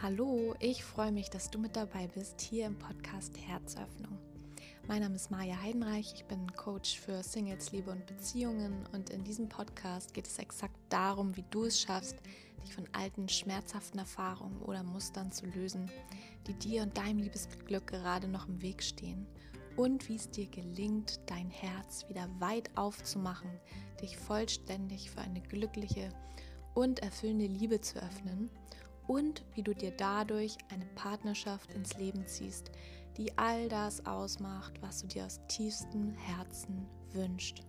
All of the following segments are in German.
Hallo, ich freue mich, dass du mit dabei bist hier im Podcast Herzöffnung. Mein Name ist Maja Heidenreich, ich bin Coach für Singles, Liebe und Beziehungen und in diesem Podcast geht es exakt darum, wie du es schaffst, dich von alten, schmerzhaften Erfahrungen oder Mustern zu lösen, die dir und deinem Liebesglück gerade noch im Weg stehen und wie es dir gelingt, dein Herz wieder weit aufzumachen, dich vollständig für eine glückliche und erfüllende Liebe zu öffnen und wie du dir dadurch eine Partnerschaft ins Leben ziehst, die all das ausmacht, was du dir aus tiefstem Herzen wünschst.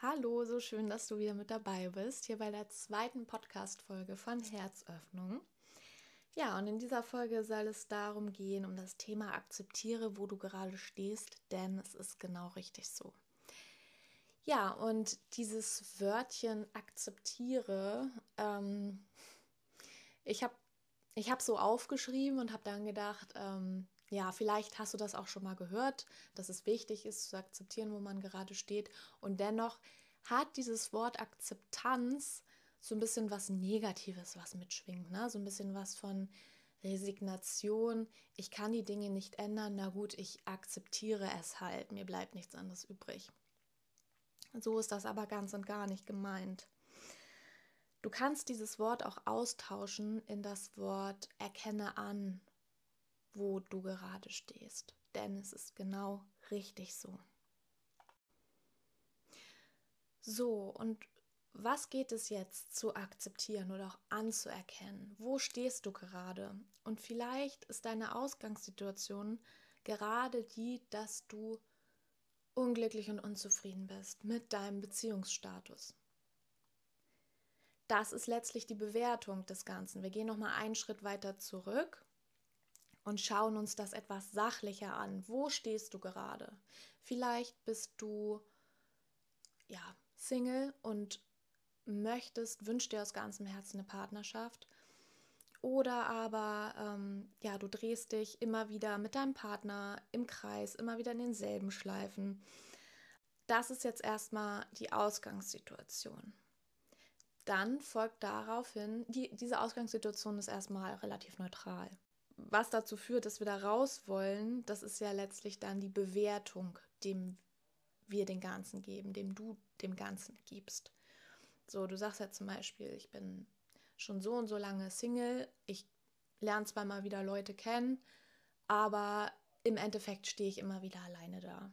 Hallo, so schön, dass du wieder mit dabei bist, hier bei der zweiten Podcast-Folge von Herzöffnung. Ja, und in dieser Folge soll es darum gehen, um das Thema Akzeptiere, wo du gerade stehst, denn es ist genau richtig so. Ja, und dieses Wörtchen akzeptiere, ähm, ich habe ich hab so aufgeschrieben und habe dann gedacht, ähm, ja, vielleicht hast du das auch schon mal gehört, dass es wichtig ist zu akzeptieren, wo man gerade steht. Und dennoch hat dieses Wort Akzeptanz so ein bisschen was Negatives, was mitschwingt. Ne? So ein bisschen was von Resignation. Ich kann die Dinge nicht ändern. Na gut, ich akzeptiere es halt. Mir bleibt nichts anderes übrig. So ist das aber ganz und gar nicht gemeint. Du kannst dieses Wort auch austauschen in das Wort erkenne an, wo du gerade stehst, denn es ist genau richtig so. So, und was geht es jetzt zu akzeptieren oder auch anzuerkennen? Wo stehst du gerade? Und vielleicht ist deine Ausgangssituation gerade die, dass du unglücklich und unzufrieden bist mit deinem Beziehungsstatus. Das ist letztlich die Bewertung des Ganzen. Wir gehen noch mal einen Schritt weiter zurück und schauen uns das etwas sachlicher an. Wo stehst du gerade? Vielleicht bist du ja Single und möchtest, wünschst dir aus ganzem Herzen eine Partnerschaft oder aber, ähm, ja, du drehst dich immer wieder mit deinem Partner im Kreis, immer wieder in denselben Schleifen. Das ist jetzt erstmal die Ausgangssituation. Dann folgt daraufhin, die, diese Ausgangssituation ist erstmal relativ neutral. Was dazu führt, dass wir da raus wollen, das ist ja letztlich dann die Bewertung, dem wir den Ganzen geben, dem du dem Ganzen gibst. So, du sagst ja zum Beispiel, ich bin schon so und so lange Single. Ich lerne zwar mal wieder Leute kennen, aber im Endeffekt stehe ich immer wieder alleine da.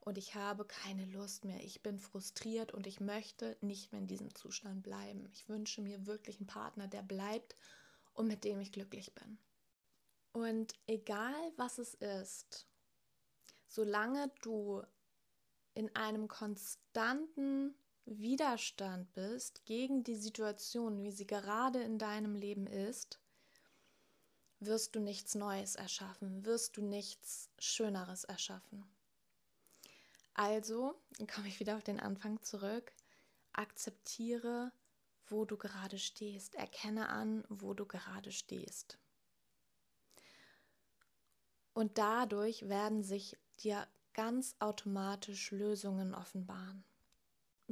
Und ich habe keine Lust mehr. Ich bin frustriert und ich möchte nicht mehr in diesem Zustand bleiben. Ich wünsche mir wirklich einen Partner, der bleibt und mit dem ich glücklich bin. Und egal was es ist, solange du in einem konstanten Widerstand bist gegen die Situation, wie sie gerade in deinem Leben ist, wirst du nichts Neues erschaffen, wirst du nichts Schöneres erschaffen. Also, komme ich wieder auf den Anfang zurück, akzeptiere, wo du gerade stehst, erkenne an, wo du gerade stehst. Und dadurch werden sich dir ganz automatisch Lösungen offenbaren.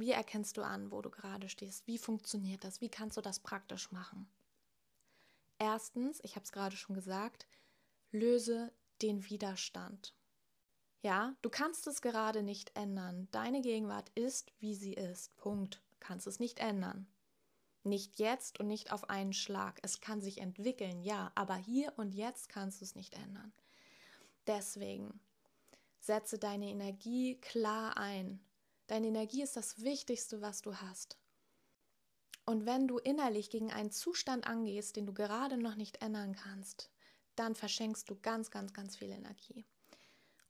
Wie erkennst du an, wo du gerade stehst? Wie funktioniert das? Wie kannst du das praktisch machen? Erstens, ich habe es gerade schon gesagt, löse den Widerstand. Ja, du kannst es gerade nicht ändern. Deine Gegenwart ist, wie sie ist. Punkt. Kannst es nicht ändern. Nicht jetzt und nicht auf einen Schlag. Es kann sich entwickeln, ja, aber hier und jetzt kannst du es nicht ändern. Deswegen setze deine Energie klar ein. Deine Energie ist das Wichtigste, was du hast. Und wenn du innerlich gegen einen Zustand angehst, den du gerade noch nicht ändern kannst, dann verschenkst du ganz, ganz, ganz viel Energie.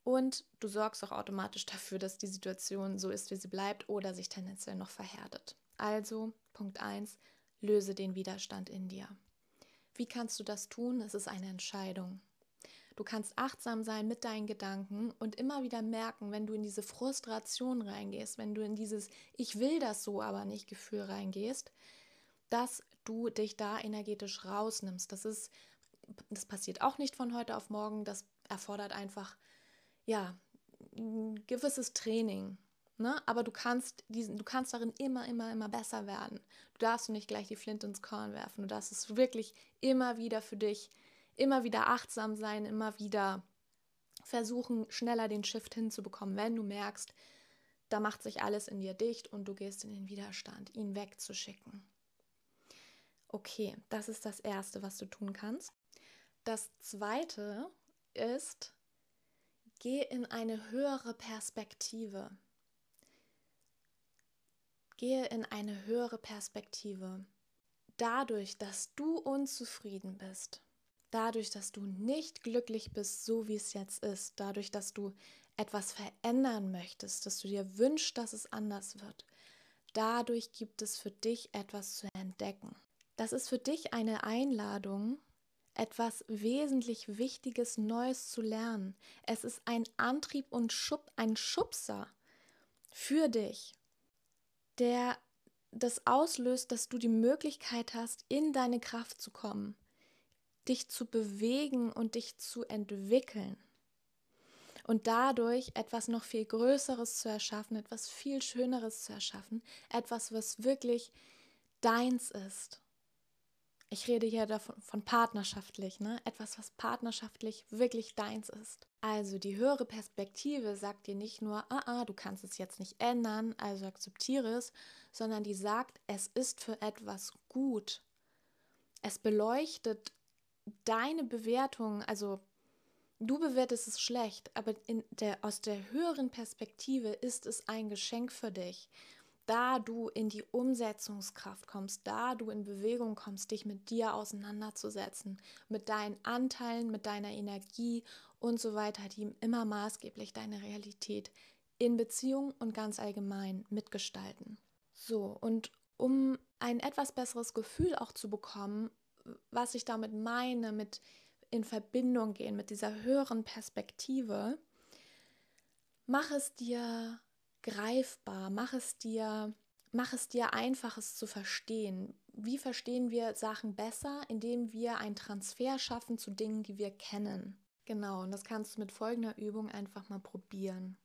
Und du sorgst auch automatisch dafür, dass die Situation so ist, wie sie bleibt oder sich tendenziell noch verhärtet. Also, Punkt 1, löse den Widerstand in dir. Wie kannst du das tun? Es ist eine Entscheidung. Du kannst achtsam sein mit deinen Gedanken und immer wieder merken, wenn du in diese Frustration reingehst, wenn du in dieses Ich will das so aber nicht Gefühl reingehst, dass du dich da energetisch rausnimmst. Das ist, das passiert auch nicht von heute auf morgen. Das erfordert einfach, ja, ein gewisses Training. Ne? Aber du kannst diesen, du kannst darin immer, immer, immer besser werden. Du darfst nicht gleich die Flinte ins Korn werfen. Du darfst es wirklich immer wieder für dich, immer wieder achtsam sein, immer wieder versuchen, schneller den Shift hinzubekommen, wenn du merkst, da macht sich alles in dir dicht und du gehst in den Widerstand, ihn wegzuschicken. Okay, das ist das Erste, was du tun kannst. Das Zweite ist, geh in eine höhere Perspektive. Gehe in eine höhere Perspektive. Dadurch, dass du unzufrieden bist, dadurch, dass du nicht glücklich bist, so wie es jetzt ist, dadurch, dass du etwas verändern möchtest, dass du dir wünschst, dass es anders wird, dadurch gibt es für dich etwas zu entdecken. Das ist für dich eine Einladung, etwas wesentlich Wichtiges Neues zu lernen. Es ist ein Antrieb und Schub, ein Schubser für dich, der das auslöst, dass du die Möglichkeit hast, in deine Kraft zu kommen, dich zu bewegen und dich zu entwickeln. Und dadurch etwas noch viel Größeres zu erschaffen, etwas viel Schöneres zu erschaffen, etwas, was wirklich deins ist. Ich rede hier davon von partnerschaftlich, ne? Etwas, was partnerschaftlich wirklich deins ist. Also die höhere Perspektive sagt dir nicht nur, ah, ah, du kannst es jetzt nicht ändern, also akzeptiere es, sondern die sagt, es ist für etwas gut. Es beleuchtet deine Bewertung, also du bewertest es schlecht, aber der, aus der höheren Perspektive ist es ein Geschenk für dich da du in die Umsetzungskraft kommst, da du in Bewegung kommst, dich mit dir auseinanderzusetzen, mit deinen Anteilen, mit deiner Energie und so weiter, die immer maßgeblich deine Realität in Beziehung und ganz allgemein mitgestalten. So, und um ein etwas besseres Gefühl auch zu bekommen, was ich damit meine, mit in Verbindung gehen mit dieser höheren Perspektive, mach es dir greifbar, mach es dir, mach es dir einfach, es zu verstehen. Wie verstehen wir Sachen besser, indem wir einen Transfer schaffen zu Dingen, die wir kennen? Genau, und das kannst du mit folgender Übung einfach mal probieren.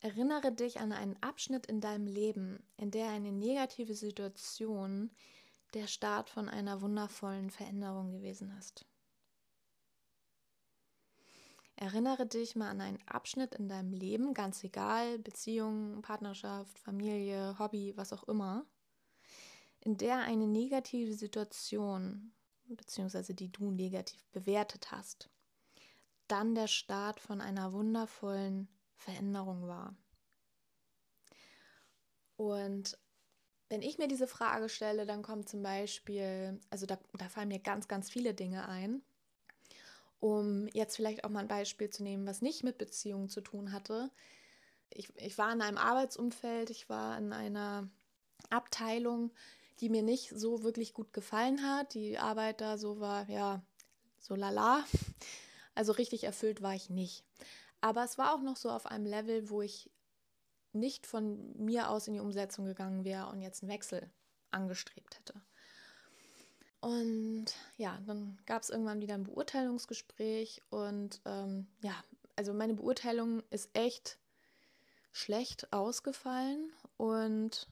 Erinnere dich an einen Abschnitt in deinem Leben, in der eine negative Situation der Start von einer wundervollen Veränderung gewesen ist. Erinnere dich mal an einen Abschnitt in deinem Leben, ganz egal, Beziehung, Partnerschaft, Familie, Hobby, was auch immer, in der eine negative Situation, beziehungsweise die du negativ bewertet hast, dann der Start von einer wundervollen Veränderung war. Und wenn ich mir diese Frage stelle, dann kommt zum Beispiel, also da, da fallen mir ganz, ganz viele Dinge ein um jetzt vielleicht auch mal ein Beispiel zu nehmen, was nicht mit Beziehungen zu tun hatte. Ich, ich war in einem Arbeitsumfeld, ich war in einer Abteilung, die mir nicht so wirklich gut gefallen hat. Die Arbeit da so war, ja, so lala. Also richtig erfüllt war ich nicht. Aber es war auch noch so auf einem Level, wo ich nicht von mir aus in die Umsetzung gegangen wäre und jetzt einen Wechsel angestrebt hätte. Und ja, dann gab es irgendwann wieder ein Beurteilungsgespräch und ähm, ja, also meine Beurteilung ist echt schlecht ausgefallen und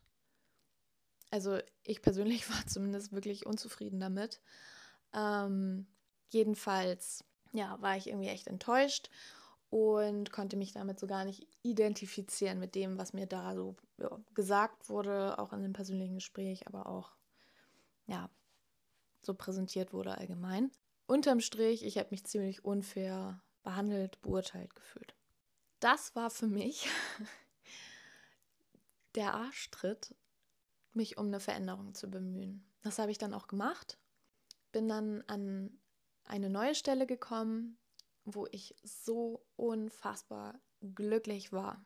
also ich persönlich war zumindest wirklich unzufrieden damit. Ähm, jedenfalls, ja, war ich irgendwie echt enttäuscht und konnte mich damit so gar nicht identifizieren mit dem, was mir da so ja, gesagt wurde, auch in dem persönlichen Gespräch, aber auch, ja, so präsentiert wurde allgemein. Unterm Strich, ich habe mich ziemlich unfair behandelt, beurteilt gefühlt. Das war für mich der Arschtritt, mich um eine Veränderung zu bemühen. Das habe ich dann auch gemacht. Bin dann an eine neue Stelle gekommen, wo ich so unfassbar glücklich war.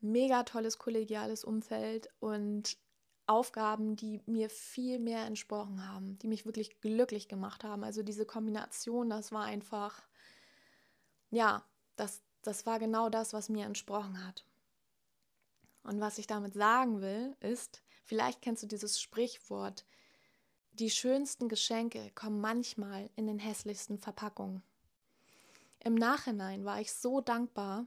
Mega tolles kollegiales Umfeld und Aufgaben, die mir viel mehr entsprochen haben, die mich wirklich glücklich gemacht haben. Also diese Kombination, das war einfach, ja, das, das war genau das, was mir entsprochen hat. Und was ich damit sagen will, ist, vielleicht kennst du dieses Sprichwort, die schönsten Geschenke kommen manchmal in den hässlichsten Verpackungen. Im Nachhinein war ich so dankbar,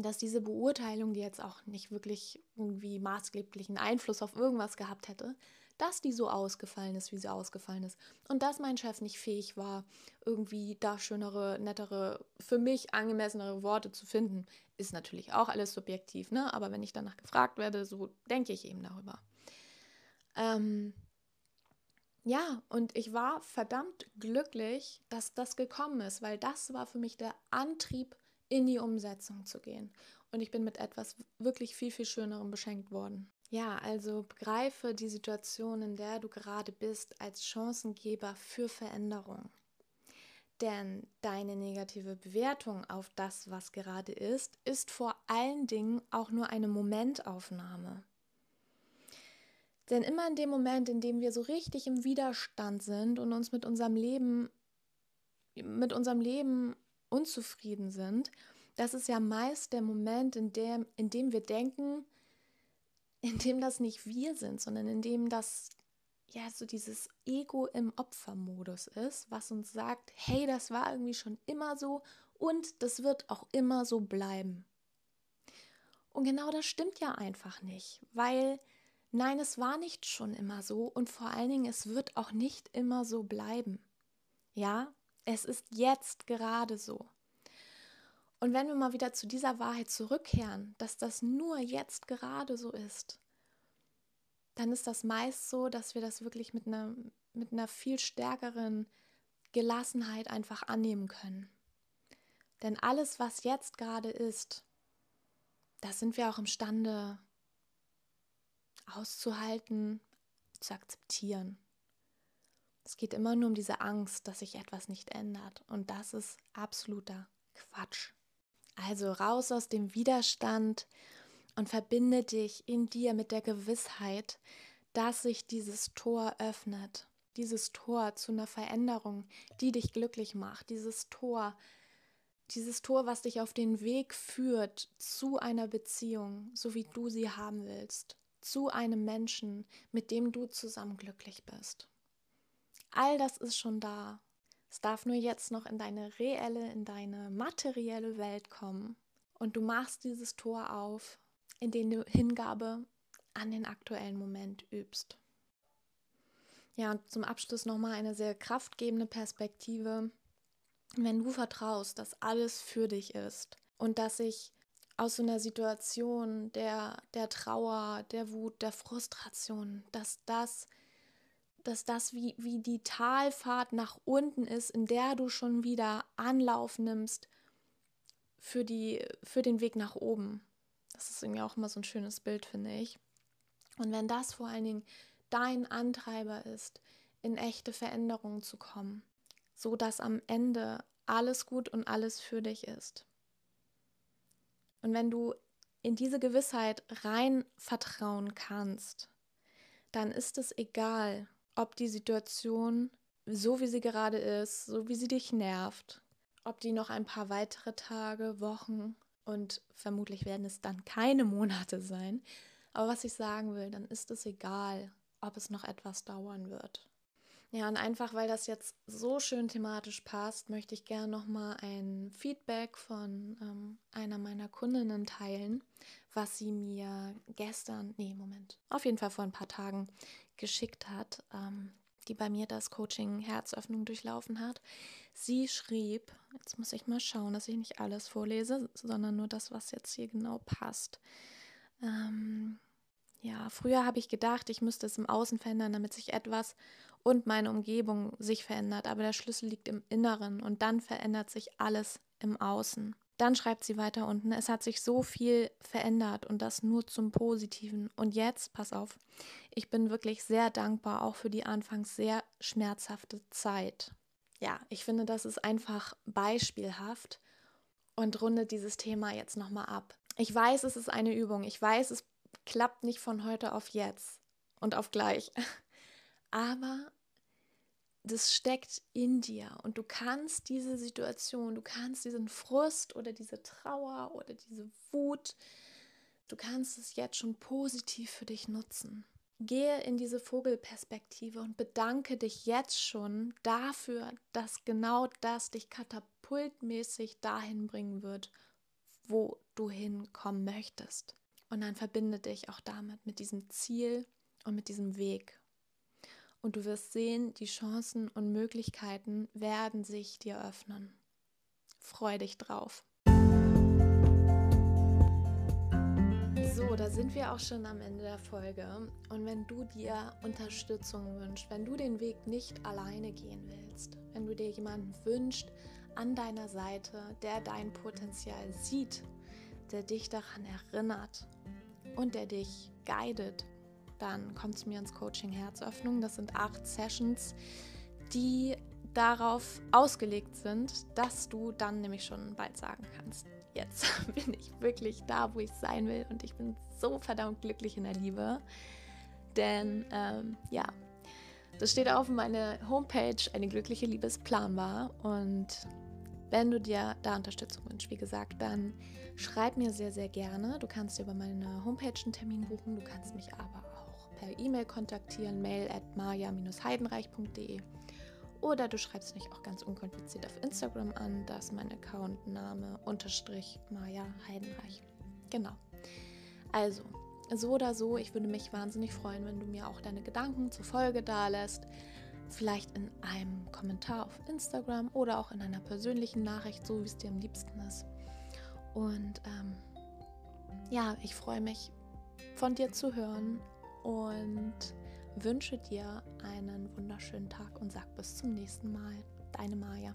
dass diese Beurteilung, die jetzt auch nicht wirklich irgendwie maßgeblichen Einfluss auf irgendwas gehabt hätte, dass die so ausgefallen ist, wie sie ausgefallen ist. Und dass mein Chef nicht fähig war, irgendwie da schönere, nettere, für mich angemessenere Worte zu finden, ist natürlich auch alles subjektiv, ne? Aber wenn ich danach gefragt werde, so denke ich eben darüber. Ähm, ja, und ich war verdammt glücklich, dass das gekommen ist, weil das war für mich der Antrieb, in die Umsetzung zu gehen. Und ich bin mit etwas wirklich viel, viel Schönerem beschenkt worden. Ja, also begreife die Situation, in der du gerade bist, als Chancengeber für Veränderung. Denn deine negative Bewertung auf das, was gerade ist, ist vor allen Dingen auch nur eine Momentaufnahme. Denn immer in dem Moment, in dem wir so richtig im Widerstand sind und uns mit unserem Leben, mit unserem Leben unzufrieden sind, das ist ja meist der Moment, in dem, in dem wir denken, in dem das nicht wir sind, sondern in dem das ja so dieses Ego im Opfermodus ist, was uns sagt, hey, das war irgendwie schon immer so und das wird auch immer so bleiben. Und genau das stimmt ja einfach nicht, weil nein, es war nicht schon immer so und vor allen Dingen, es wird auch nicht immer so bleiben. Ja, es ist jetzt gerade so. Und wenn wir mal wieder zu dieser Wahrheit zurückkehren, dass das nur jetzt gerade so ist, dann ist das meist so, dass wir das wirklich mit einer, mit einer viel stärkeren Gelassenheit einfach annehmen können. Denn alles, was jetzt gerade ist, das sind wir auch imstande auszuhalten, zu akzeptieren. Es geht immer nur um diese Angst, dass sich etwas nicht ändert. Und das ist absoluter Quatsch. Also raus aus dem Widerstand und verbinde dich in dir mit der Gewissheit, dass sich dieses Tor öffnet. Dieses Tor zu einer Veränderung, die dich glücklich macht. Dieses Tor, dieses Tor, was dich auf den Weg führt zu einer Beziehung, so wie du sie haben willst. Zu einem Menschen, mit dem du zusammen glücklich bist. All das ist schon da es darf nur jetzt noch in deine reelle, in deine materielle Welt kommen. Und du machst dieses Tor auf, in dem du Hingabe an den aktuellen Moment übst. Ja, und zum Abschluss nochmal eine sehr kraftgebende Perspektive. Wenn du vertraust, dass alles für dich ist und dass sich aus so einer Situation der, der Trauer, der Wut, der Frustration, dass das dass das wie, wie die Talfahrt nach unten ist, in der du schon wieder Anlauf nimmst für, die, für den Weg nach oben. Das ist irgendwie auch immer so ein schönes Bild, finde ich. Und wenn das vor allen Dingen dein Antreiber ist, in echte Veränderungen zu kommen, so dass am Ende alles gut und alles für dich ist. Und wenn du in diese Gewissheit rein vertrauen kannst, dann ist es egal, ob die Situation, so wie sie gerade ist, so wie sie dich nervt, ob die noch ein paar weitere Tage, Wochen und vermutlich werden es dann keine Monate sein. Aber was ich sagen will, dann ist es egal, ob es noch etwas dauern wird. Ja, und einfach weil das jetzt so schön thematisch passt, möchte ich gerne nochmal ein Feedback von ähm, einer meiner Kundinnen teilen, was sie mir gestern, nee, Moment, auf jeden Fall vor ein paar Tagen geschickt hat, ähm, die bei mir das Coaching Herzöffnung durchlaufen hat. Sie schrieb, jetzt muss ich mal schauen, dass ich nicht alles vorlese, sondern nur das, was jetzt hier genau passt. Ähm, ja, früher habe ich gedacht, ich müsste es im Außen verändern, damit sich etwas und meine Umgebung sich verändert, aber der Schlüssel liegt im Inneren und dann verändert sich alles im Außen. Dann schreibt sie weiter unten, es hat sich so viel verändert und das nur zum Positiven. Und jetzt, pass auf, ich bin wirklich sehr dankbar auch für die anfangs sehr schmerzhafte Zeit. Ja, ich finde, das ist einfach beispielhaft und rundet dieses Thema jetzt nochmal ab. Ich weiß, es ist eine Übung. Ich weiß, es klappt nicht von heute auf jetzt und auf gleich. Aber das steckt in dir und du kannst diese Situation, du kannst diesen Frust oder diese Trauer oder diese Wut, du kannst es jetzt schon positiv für dich nutzen. Gehe in diese Vogelperspektive und bedanke dich jetzt schon dafür, dass genau das dich katapultmäßig dahin bringen wird, wo du hinkommen möchtest. Und dann verbinde dich auch damit, mit diesem Ziel und mit diesem Weg. Und du wirst sehen, die Chancen und Möglichkeiten werden sich dir öffnen. Freu dich drauf. So, da sind wir auch schon am Ende der Folge. Und wenn du dir Unterstützung wünschst, wenn du den Weg nicht alleine gehen willst, wenn du dir jemanden wünschst an deiner Seite, der dein Potenzial sieht, der dich daran erinnert und der dich guidet, dann komm zu mir ins Coaching Herzöffnung. Das sind acht Sessions, die darauf ausgelegt sind, dass du dann nämlich schon bald sagen kannst, jetzt bin ich wirklich da, wo ich sein will und ich bin so verdammt glücklich in der Liebe. Denn ähm, ja, das steht auf meiner Homepage, eine glückliche Liebesplan war. Und wenn du dir da Unterstützung wünschst, wie gesagt, dann schreib mir sehr, sehr gerne. Du kannst dir über meine Homepage einen Termin buchen. Du kannst mich aber per E-Mail kontaktieren, mail at maja-heidenreich.de oder du schreibst mich auch ganz unkompliziert auf Instagram an. Da ist mein Accountname unterstrich Maja Heidenreich. Genau. Also, so oder so, ich würde mich wahnsinnig freuen, wenn du mir auch deine Gedanken zur Folge da lässt. Vielleicht in einem Kommentar auf Instagram oder auch in einer persönlichen Nachricht, so wie es dir am liebsten ist. Und ähm, ja, ich freue mich von dir zu hören und wünsche dir einen wunderschönen Tag und sag bis zum nächsten Mal. Deine Maja.